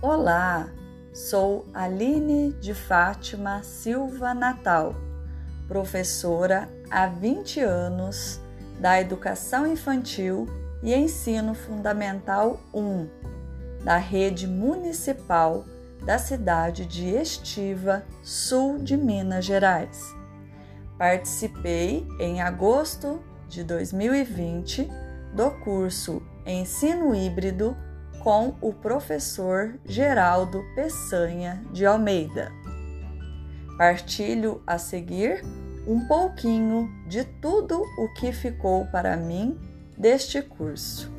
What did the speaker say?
Olá, sou Aline de Fátima Silva Natal, professora há 20 anos da Educação Infantil e Ensino Fundamental 1 da Rede Municipal da cidade de Estiva, sul de Minas Gerais. Participei em agosto de 2020 do curso Ensino Híbrido com o professor Geraldo Peçanha de Almeida. Partilho a seguir um pouquinho de tudo o que ficou para mim deste curso.